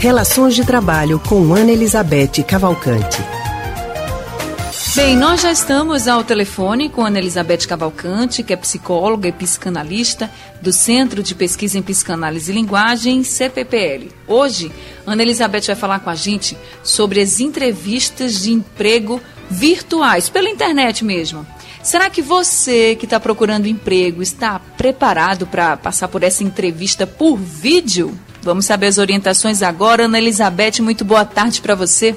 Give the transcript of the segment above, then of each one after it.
Relações de Trabalho com Ana Elizabeth Cavalcante. Bem, nós já estamos ao telefone com Ana Elizabeth Cavalcante, que é psicóloga e psicanalista do Centro de Pesquisa em Psicanálise e Linguagem, CPPL. Hoje, Ana Elizabeth vai falar com a gente sobre as entrevistas de emprego virtuais, pela internet mesmo. Será que você que está procurando emprego está preparado para passar por essa entrevista por vídeo? Vamos saber as orientações agora. Ana Elizabeth, muito boa tarde para você.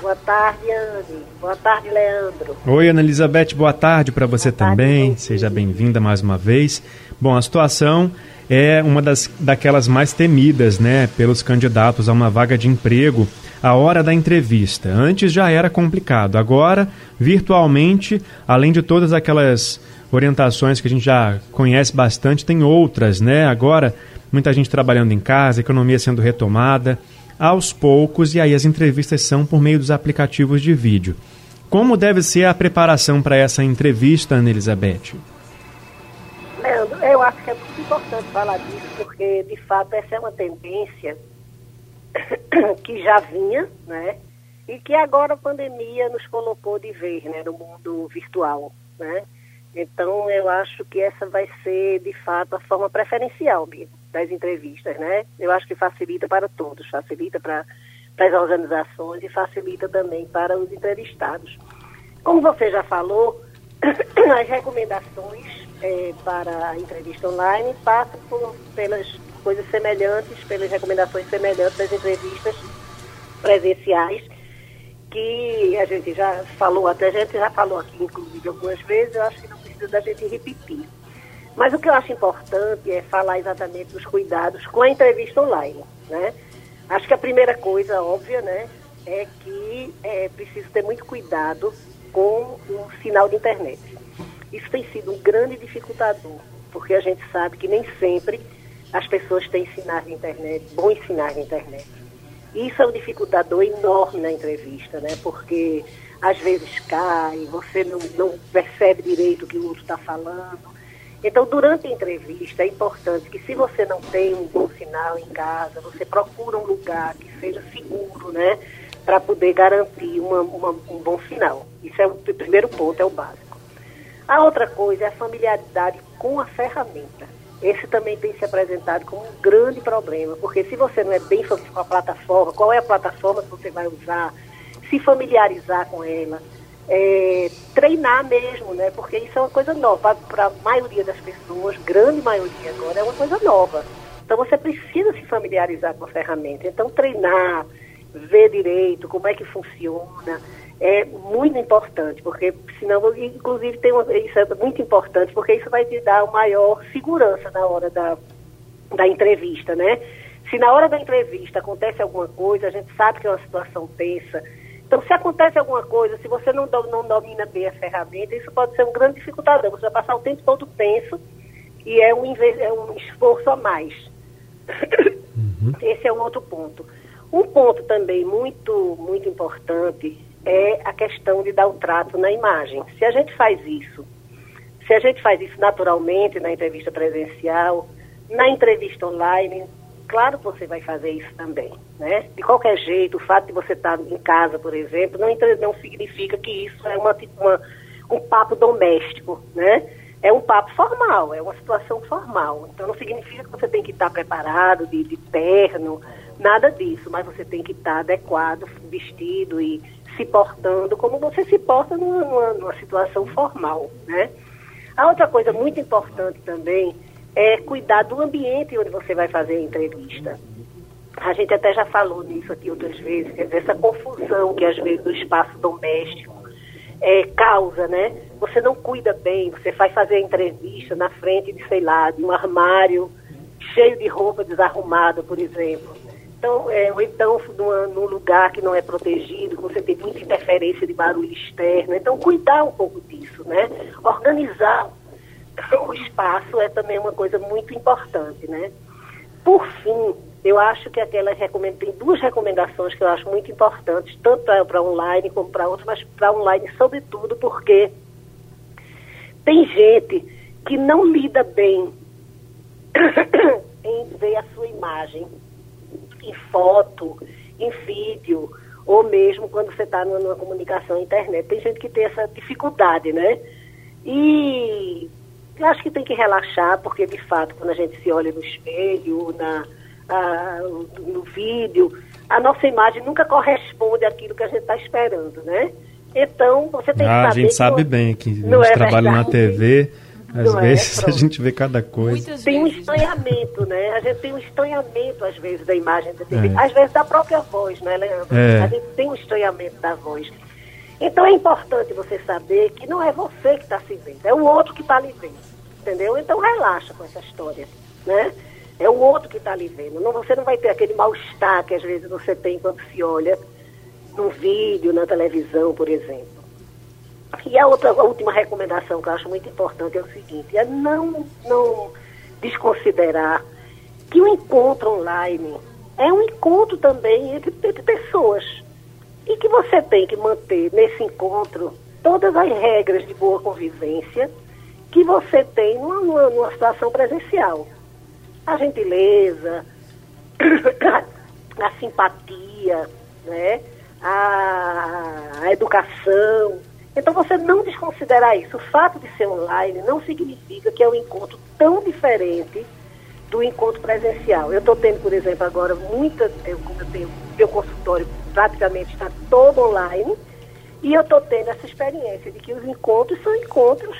Boa tarde, Anne. Boa tarde, Leandro. Oi, Ana Elizabeth, boa tarde para você boa também. Tarde, Seja bem-vinda mais uma vez. Bom, a situação é uma das daquelas mais temidas, né, pelos candidatos a uma vaga de emprego. A hora da entrevista. Antes já era complicado. Agora, virtualmente, além de todas aquelas orientações que a gente já conhece bastante, tem outras, né? Agora muita gente trabalhando em casa, economia sendo retomada, aos poucos, e aí as entrevistas são por meio dos aplicativos de vídeo. Como deve ser a preparação para essa entrevista, Ana Elizabeth? Leandro, eu acho que é muito importante falar disso, porque de fato essa é uma tendência que já vinha, né? E que agora a pandemia nos colocou de vez, né, no mundo virtual, né? Então, eu acho que essa vai ser, de fato, a forma preferencial mesmo das entrevistas, né? Eu acho que facilita para todos, facilita para, para as organizações e facilita também para os entrevistados. Como você já falou, as recomendações é, para a entrevista online passam por, pelas coisas semelhantes, pelas recomendações semelhantes das entrevistas presenciais, que a gente já falou, até a gente já falou aqui, inclusive, algumas vezes, eu acho que não precisa da gente repetir. Mas o que eu acho importante é falar exatamente dos cuidados com a entrevista online, né? Acho que a primeira coisa óbvia, né, é que é preciso ter muito cuidado com o sinal de internet. Isso tem sido um grande dificultador, porque a gente sabe que nem sempre as pessoas têm sinais de internet, bons sinais de internet. Isso é um dificultador enorme na entrevista, né? Porque às vezes cai, você não, não percebe direito o que o outro está falando. Então, durante a entrevista, é importante que se você não tem um bom sinal em casa, você procura um lugar que seja seguro, né? Para poder garantir uma, uma, um bom sinal. Isso é o primeiro ponto, é o básico. A outra coisa é a familiaridade com a ferramenta. Esse também tem se apresentado como um grande problema, porque se você não é bem com a plataforma, qual é a plataforma que você vai usar, se familiarizar com ela, é, treinar mesmo, né? Porque isso é uma coisa nova. Para a maioria das pessoas, grande maioria agora, é uma coisa nova. Então você precisa se familiarizar com a ferramenta. Então treinar, ver direito como é que funciona, é muito importante, porque senão, inclusive, tem uma, isso é muito importante, porque isso vai te dar maior segurança na hora da, da entrevista, né? Se na hora da entrevista acontece alguma coisa, a gente sabe que é uma situação tensa, então, se acontece alguma coisa, se você não, não domina bem a ferramenta, isso pode ser um grande dificultador. Você vai passar o tempo todo tenso e é um, é um esforço a mais. Uhum. Esse é um outro ponto. Um ponto também muito, muito importante é a questão de dar o trato na imagem. Se a gente faz isso, se a gente faz isso naturalmente na entrevista presencial, na entrevista online, Claro que você vai fazer isso também, né? De qualquer jeito, o fato de você estar em casa, por exemplo, não, não significa que isso é uma, uma, um papo doméstico, né? É um papo formal, é uma situação formal. Então não significa que você tem que estar preparado de, de terno, nada disso, mas você tem que estar adequado, vestido e se portando como você se porta numa, numa, numa situação formal, né? A outra coisa muito importante também é cuidar do ambiente onde você vai fazer a entrevista. A gente até já falou nisso aqui outras vezes, essa confusão que às vezes o espaço doméstico é, causa, né? Você não cuida bem, você vai fazer a entrevista na frente de, sei lá, de um armário cheio de roupa desarrumada, por exemplo. Então, é, ou então numa, num lugar que não é protegido, você tem muita interferência de barulho externo. Então, cuidar um pouco disso, né? Organizar o espaço é também uma coisa muito importante, né? Por fim, eu acho que aquelas recomend... tem duas recomendações que eu acho muito importantes, tanto para online como para outros, mas para online sobretudo porque tem gente que não lida bem em ver a sua imagem em foto, em vídeo, ou mesmo quando você está numa, numa, comunicação internet. Tem gente que tem essa dificuldade, né? E eu acho que tem que relaxar, porque de fato, quando a gente se olha no espelho, na, a, no vídeo, a nossa imagem nunca corresponde àquilo que a gente está esperando, né? Então, você tem ah, que saber. A gente sabe que, bem que a gente é trabalha verdade. na TV. Às não é? vezes é, a gente vê cada coisa. Muitas tem um estranhamento, né? A gente tem um estranhamento, às vezes, da imagem da TV. É. Às vezes da própria voz, né, Leandro? É. A gente tem um estranhamento da voz. Então é importante você saber que não é você que está se vendo, é o outro que está lhe vendo. Entendeu? Então relaxa com essa história, né? É o outro que está lhe vendo. Não, você não vai ter aquele mal-estar que às vezes você tem quando se olha num vídeo, na televisão, por exemplo. E a outra a última recomendação que eu acho muito importante é o seguinte, é não, não desconsiderar que o encontro online é um encontro também entre, entre pessoas. E que você tem que manter nesse encontro todas as regras de boa convivência que você tem numa, numa, numa situação presencial. A gentileza, a simpatia, né? a, a educação. Então, você não desconsiderar isso. O fato de ser online não significa que é um encontro tão diferente do encontro presencial. Eu estou tendo, por exemplo, agora muita, eu, como eu tenho, meu consultório praticamente está todo online, e eu estou tendo essa experiência de que os encontros são encontros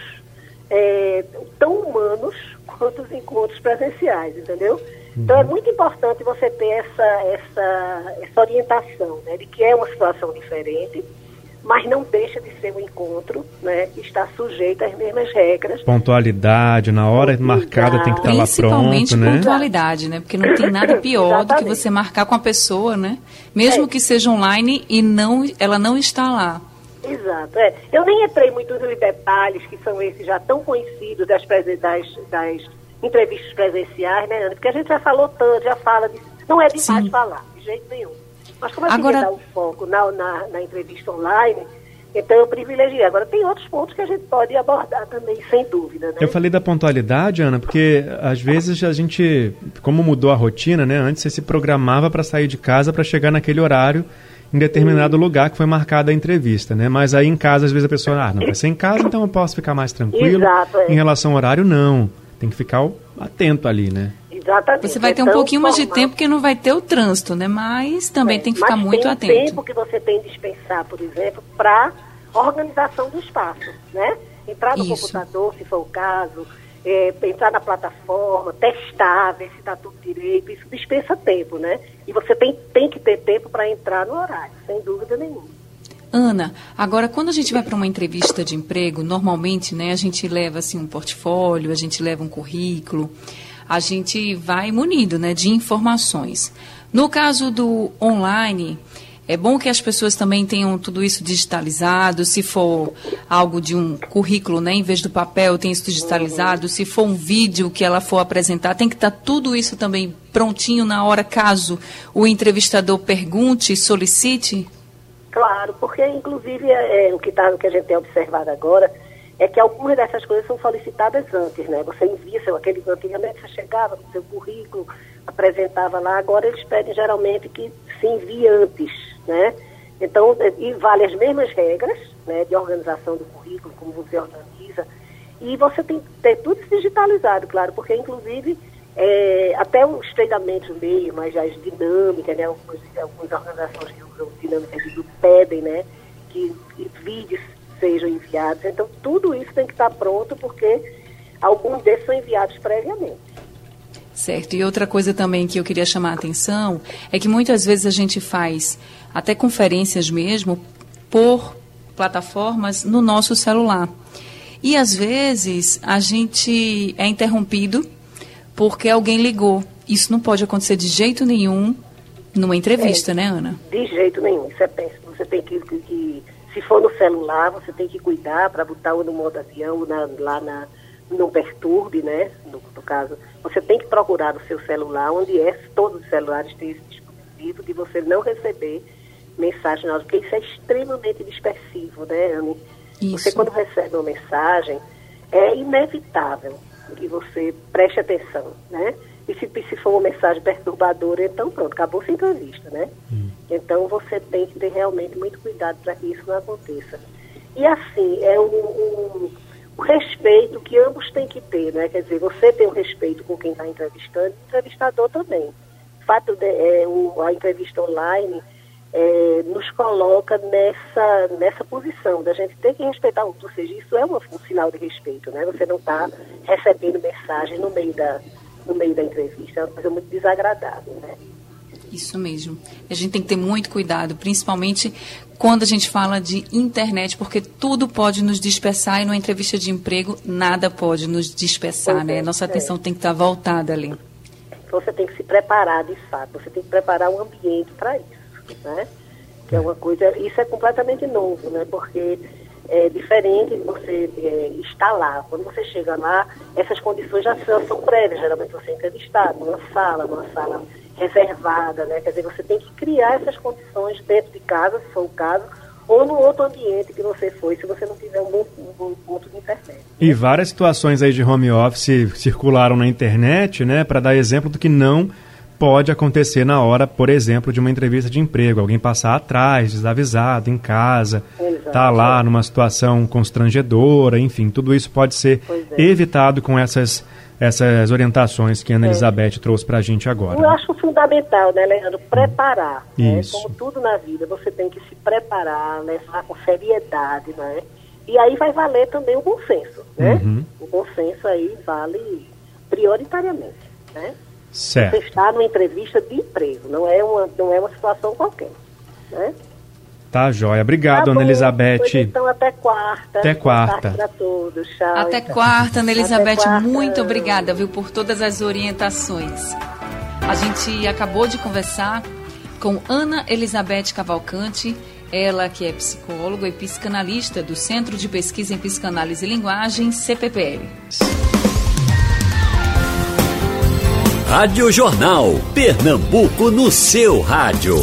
é, tão humanos quanto os encontros presenciais, entendeu? Então é uhum. muito importante você ter essa, essa, essa orientação, né, de que é uma situação diferente, mas não deixa de ser um encontro, né, que está sujeito às mesmas regras. Pontualidade, na hora marcada tem que estar lá pronto, Principalmente né? pontualidade, né, porque não tem nada pior do que você marcar com a pessoa, né, mesmo é. que seja online e não, ela não está lá. Exato, é. Eu nem entrei muito nos detalhes que são esses já tão conhecidos das, das, das entrevistas presenciais, né, Ana? Porque a gente já falou tanto, já fala disso. Não é demais Sim. falar, de jeito nenhum. Mas como a gente Agora... dá o foco na, na, na entrevista online, então eu privilegiei. Agora tem outros pontos que a gente pode abordar também, sem dúvida. Né? Eu falei da pontualidade, Ana, porque às vezes a gente, como mudou a rotina, né? Antes você se programava para sair de casa para chegar naquele horário em determinado lugar que foi marcada a entrevista, né? Mas aí em casa, às vezes a pessoa, ah, não vai ser em casa, então eu posso ficar mais tranquilo. Exato, é. Em relação ao horário, não. Tem que ficar atento ali, né? Exatamente. Você vai ter um pouquinho mais de tempo que não vai ter o trânsito, né? Mas também é, tem que ficar muito tem atento. tem tempo que você tem de dispensar, por exemplo, para organização do espaço, né? Entrar no Isso. computador, se for o caso, é, entrar na plataforma, testar, ver se está tudo direito, isso dispensa tempo, né? E você tem, tem que ter tempo para entrar no horário, sem dúvida nenhuma. Ana, agora quando a gente vai para uma entrevista de emprego, normalmente, né, a gente leva assim um portfólio, a gente leva um currículo, a gente vai munido, né, de informações. No caso do online, é bom que as pessoas também tenham tudo isso digitalizado. Se for algo de um currículo, né, em vez do papel, tem isso digitalizado. Se for um vídeo que ela for apresentar, tem que estar tá tudo isso também prontinho na hora, caso o entrevistador pergunte solicite. Claro, porque inclusive é, é, o, que tá, o que a gente tem observado agora é que algumas dessas coisas são solicitadas antes, né? Você envia seu, aquele, antigamente você chegava com seu currículo, apresentava lá, agora eles pedem geralmente que se envie antes, né? Então, é, e vale as mesmas regras, né, de organização do currículo, como você organiza, e você tem que ter tudo digitalizado, claro, porque inclusive é, até os treinamentos meio, mas as dinâmicas, né? Algumas, algumas organizações que usam dinâmicas de pedem, né? Que, que, sejam enviados. Então, tudo isso tem que estar pronto, porque alguns desses são enviados previamente. Certo. E outra coisa também que eu queria chamar a atenção é que muitas vezes a gente faz até conferências mesmo por plataformas no nosso celular. E às vezes a gente é interrompido porque alguém ligou. Isso não pode acontecer de jeito nenhum numa entrevista, é, né, Ana? De jeito nenhum, isso é péssimo. Você tem que, que, que se for no celular, você tem que cuidar para botar o no modo avião, na, lá na, não perturbe, né? No, no, caso, você tem que procurar no seu celular, onde é, todos os celulares têm esse dispositivo, de você não receber mensagem, porque isso é extremamente dispersivo, né, Anne? Isso. Você quando recebe uma mensagem, é inevitável que você preste atenção, né? E se, se for uma mensagem perturbadora, então pronto, acabou a entrevista, né? Hum. Então você tem que ter realmente muito cuidado para que isso não aconteça. E assim, é o respeito que ambos têm que ter, né? Quer dizer, você tem um respeito com quem está entrevistando, o entrevistador também. O fato de é, o, a entrevista online é, nos coloca nessa, nessa posição da gente ter que respeitar o outro, ou seja, isso é um, um sinal de respeito, né? Você não está recebendo mensagem no meio da no meio da entrevista. É uma coisa muito desagradável, né? Isso mesmo. A gente tem que ter muito cuidado, principalmente quando a gente fala de internet, porque tudo pode nos dispersar e numa entrevista de emprego nada pode nos dispersar, né? Nossa é. atenção é. tem que estar voltada ali. Você tem que se preparar, de fato. Você tem que preparar um ambiente para isso, né? Que é uma coisa... Isso é completamente novo, né? Porque é diferente de você é, estar lá. Quando você chega lá, essas condições já são prévias. Geralmente você é entrevistado numa sala, numa sala reservada, né? Quer dizer, você tem que criar essas condições dentro de casa, se for o caso, ou no outro ambiente que você foi, se você não tiver um bom, um bom ponto de internet. E várias situações aí de home office circularam na internet, né, para dar exemplo do que não pode acontecer na hora, por exemplo, de uma entrevista de emprego. Alguém passar atrás, desavisado, em casa, Exato. tá lá numa situação constrangedora, enfim, tudo isso pode ser é. evitado com essas essas orientações que a Ana é. Elizabeth trouxe para a gente agora. Eu né? acho fundamental, né, Leandro, preparar. Né? Como tudo na vida, você tem que se preparar, levar com seriedade, né? E aí vai valer também o bom senso, né? Uhum. O bom senso aí vale prioritariamente, né? Certo. Você está numa entrevista de emprego, não é uma, não é uma situação qualquer. Né? Tá, joia. Obrigado, tá Ana Elizabeth. Pois então, até quarta. Até quarta. Para todos. Tchau. Até então. quarta, Ana Elizabeth. Quarta. Muito obrigada, viu, por todas as orientações. A gente acabou de conversar com Ana Elizabeth Cavalcante, ela que é psicóloga e psicanalista do Centro de Pesquisa em Psicanálise e Linguagem, CPPL. Rádio Jornal. Pernambuco no seu rádio.